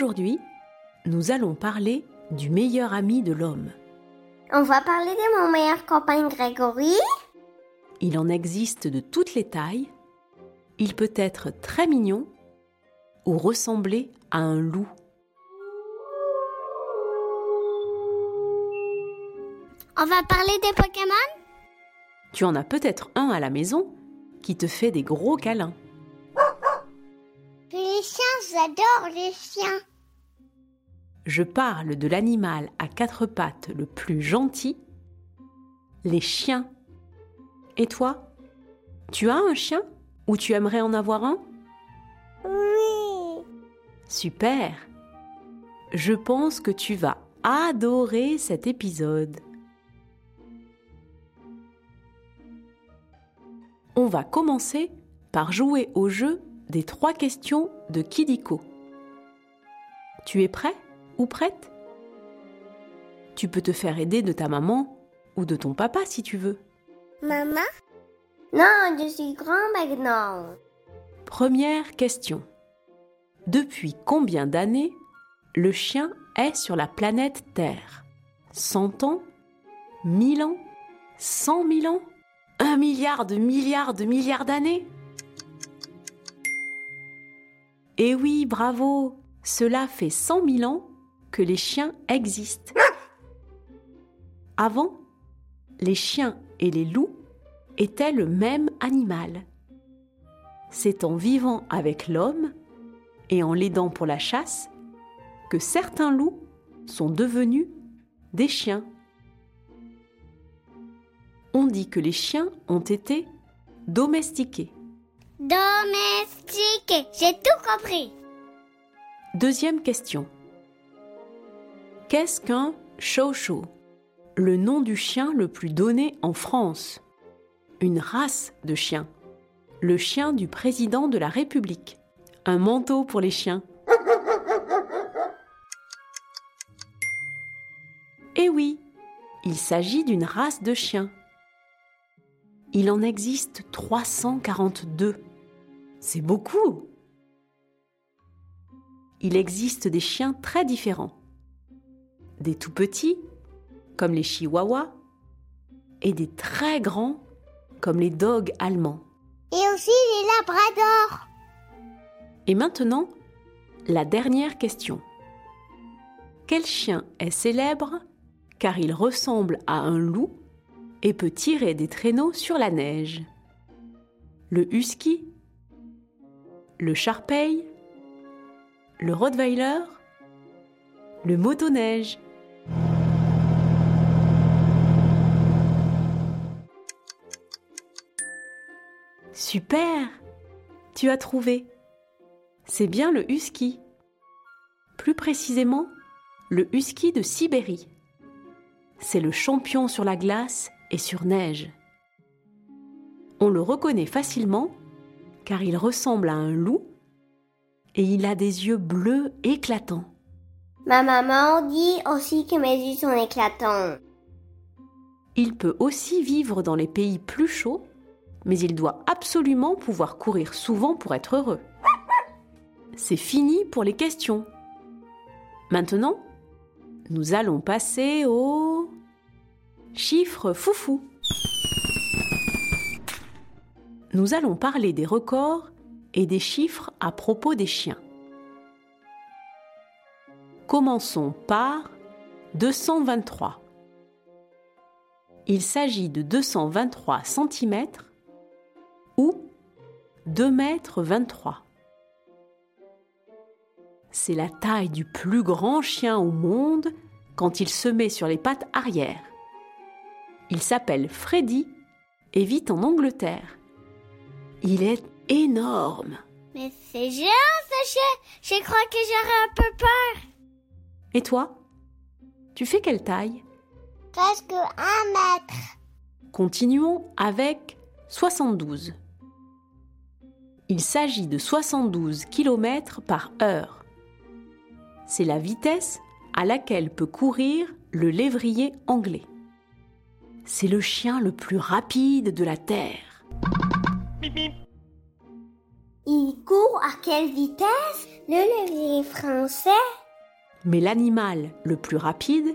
Aujourd'hui, nous allons parler du meilleur ami de l'homme. On va parler de mon meilleur copain Grégory. Il en existe de toutes les tailles. Il peut être très mignon ou ressembler à un loup. On va parler des Pokémon? Tu en as peut-être un à la maison qui te fait des gros câlins. Les chiens, j'adore les chiens. Je parle de l'animal à quatre pattes le plus gentil, les chiens. Et toi Tu as un chien ou tu aimerais en avoir un? Oui. Super Je pense que tu vas adorer cet épisode. On va commencer par jouer au jeu des trois questions de Kidiko. Tu es prêt? Ou prête. Tu peux te faire aider de ta maman ou de ton papa si tu veux. Maman? Non, je suis grand maintenant. Première question. Depuis combien d'années le chien est sur la planète Terre? 100 ans? 1000 ans? 100 000 ans? Un milliard de milliards de milliards d'années? Eh oui, bravo. Cela fait 100 000 ans que les chiens existent. Avant, les chiens et les loups étaient le même animal. C'est en vivant avec l'homme et en l'aidant pour la chasse que certains loups sont devenus des chiens. On dit que les chiens ont été domestiqués. Domestique, j'ai tout compris. Deuxième question. Qu'est-ce qu'un chow Le nom du chien le plus donné en France. Une race de chien. Le chien du président de la République. Un manteau pour les chiens. Eh oui, il s'agit d'une race de chiens. Il en existe 342. C'est beaucoup. Il existe des chiens très différents. Des tout petits, comme les chihuahuas, et des très grands, comme les dogs allemands. Et aussi les labradors. Et maintenant, la dernière question. Quel chien est célèbre car il ressemble à un loup et peut tirer des traîneaux sur la neige? Le husky Le charpeil Le rottweiler Le motoneige Super Tu as trouvé C'est bien le husky. Plus précisément, le husky de Sibérie. C'est le champion sur la glace et sur neige. On le reconnaît facilement car il ressemble à un loup et il a des yeux bleus éclatants. Ma maman dit aussi que mes yeux sont éclatants. Il peut aussi vivre dans les pays plus chauds, mais il doit absolument pouvoir courir souvent pour être heureux. C'est fini pour les questions. Maintenant, nous allons passer au chiffre foufou. Nous allons parler des records et des chiffres à propos des chiens. Commençons par 223. Il s'agit de 223 cm ou 2 mètres 23. C'est la taille du plus grand chien au monde quand il se met sur les pattes arrière. Il s'appelle Freddy et vit en Angleterre. Il est énorme. Mais c'est géant ce chien. Je crois que j'aurais un peu peur. Et toi Tu fais quelle taille? Presque un mètre. Continuons avec 72. Il s'agit de 72 km par heure. C'est la vitesse à laquelle peut courir le lévrier anglais. C'est le chien le plus rapide de la Terre. Il court à quelle vitesse Le lévrier français? Mais l'animal le plus rapide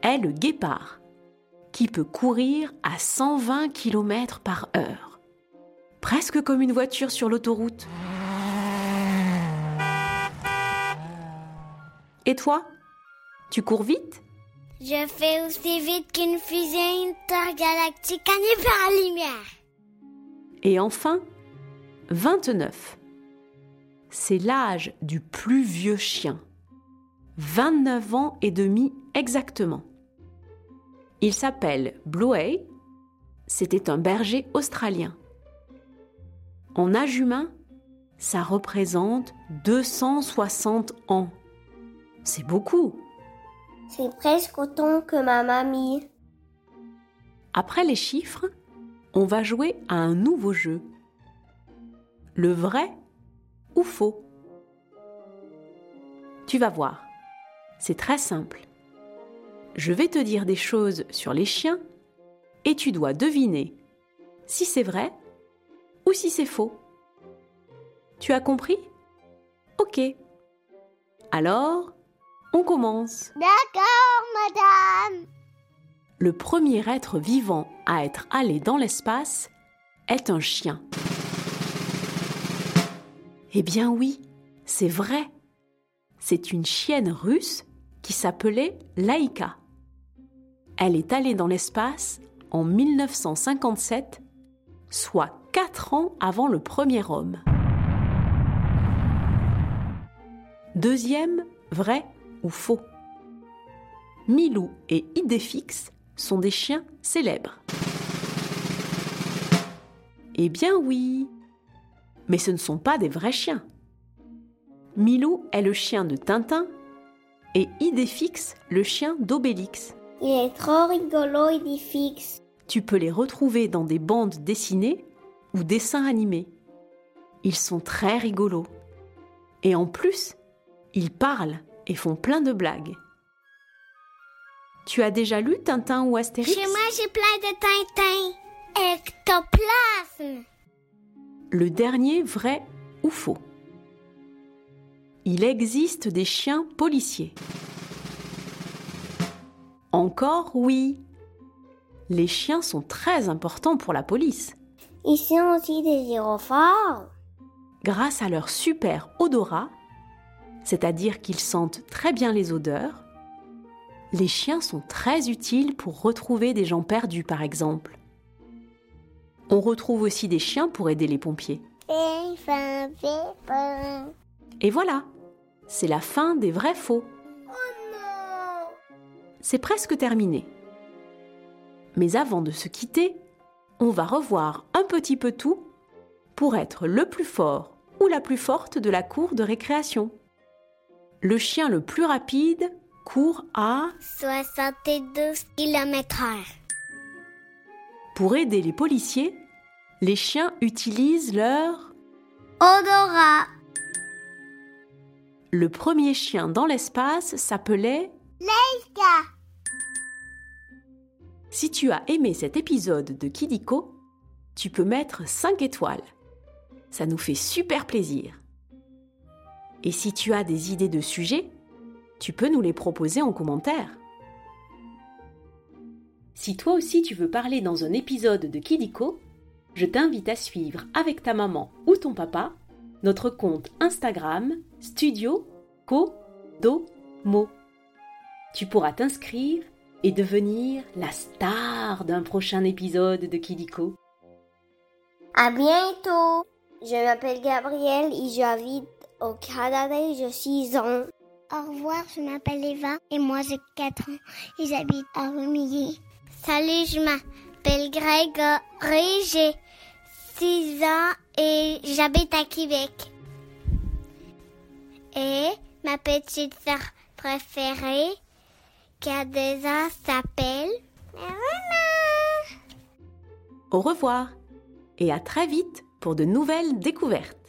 est le guépard, qui peut courir à 120 km par heure. Presque comme une voiture sur l'autoroute. Et toi Tu cours vite? Je fais aussi vite qu'une fusée intergalactique en par lumière. Et enfin, 29. C'est l'âge du plus vieux chien. 29 ans et demi exactement. Il s'appelle Bluey. C'était un berger australien. En âge humain, ça représente 260 ans. C'est beaucoup. C'est presque autant que ma mamie. Après les chiffres, on va jouer à un nouveau jeu. Le vrai ou faux? Tu vas voir. C'est très simple. Je vais te dire des choses sur les chiens et tu dois deviner si c'est vrai ou si c'est faux. Tu as compris? Ok. Alors, on commence. D'accord, madame. Le premier être vivant à être allé dans l'espace est un chien. Eh bien oui, c'est vrai. C'est une chienne russe qui s'appelait Laïka. Elle est allée dans l'espace en 1957, soit 4 ans avant le premier homme. Deuxième, vrai ou faux? Milou et Idéfix sont des chiens célèbres. Eh bien oui, mais ce ne sont pas des vrais chiens. Milou est le chien de Tintin et Idéfix le chien d'Obélix. Il est trop rigolo, Idéfix. Tu peux les retrouver dans des bandes dessinées ou dessins animés. Ils sont très rigolos. Et en plus, ils parlent et font plein de blagues. Tu as déjà lu Tintin ou Astérix? Chez moi, j'ai plein de Tintin. Ectoplasme. Le dernier vrai ou faux? Il existe des chiens policiers. Encore oui. Les chiens sont très importants pour la police. Ils sont aussi des gyrophares. Grâce à leur super odorat, c'est-à-dire qu'ils sentent très bien les odeurs, les chiens sont très utiles pour retrouver des gens perdus par exemple. On retrouve aussi des chiens pour aider les pompiers. Et voilà, c'est la fin des vrais faux. C'est presque terminé. Mais avant de se quitter, on va revoir un petit peu tout pour être le plus fort ou la plus forte de la cour de récréation. Le chien le plus rapide court à 72 km/h. Pour aider les policiers, les chiens utilisent leur Odorat. Le premier chien dans l'espace s'appelait Leica. Si tu as aimé cet épisode de Kidiko, tu peux mettre 5 étoiles. Ça nous fait super plaisir. Et si tu as des idées de sujets, tu peux nous les proposer en commentaire. Si toi aussi tu veux parler dans un épisode de Kidiko, je t'invite à suivre avec ta maman ou ton papa notre compte Instagram Studio Co Do Mo. Tu pourras t'inscrire et devenir la star d'un prochain épisode de Kidiko. À bientôt. Je m'appelle Gabrielle et j'habite au Canada et j'ai 6 ans. Au revoir, je m'appelle Eva et moi j'ai 4 ans et j'habite à Rumilly. Salut, je m'appelle Grégory, j'ai 6 ans et j'habite à Québec. Et ma petite sœur préférée, Kadeza, s'appelle Au revoir et à très vite pour de nouvelles découvertes.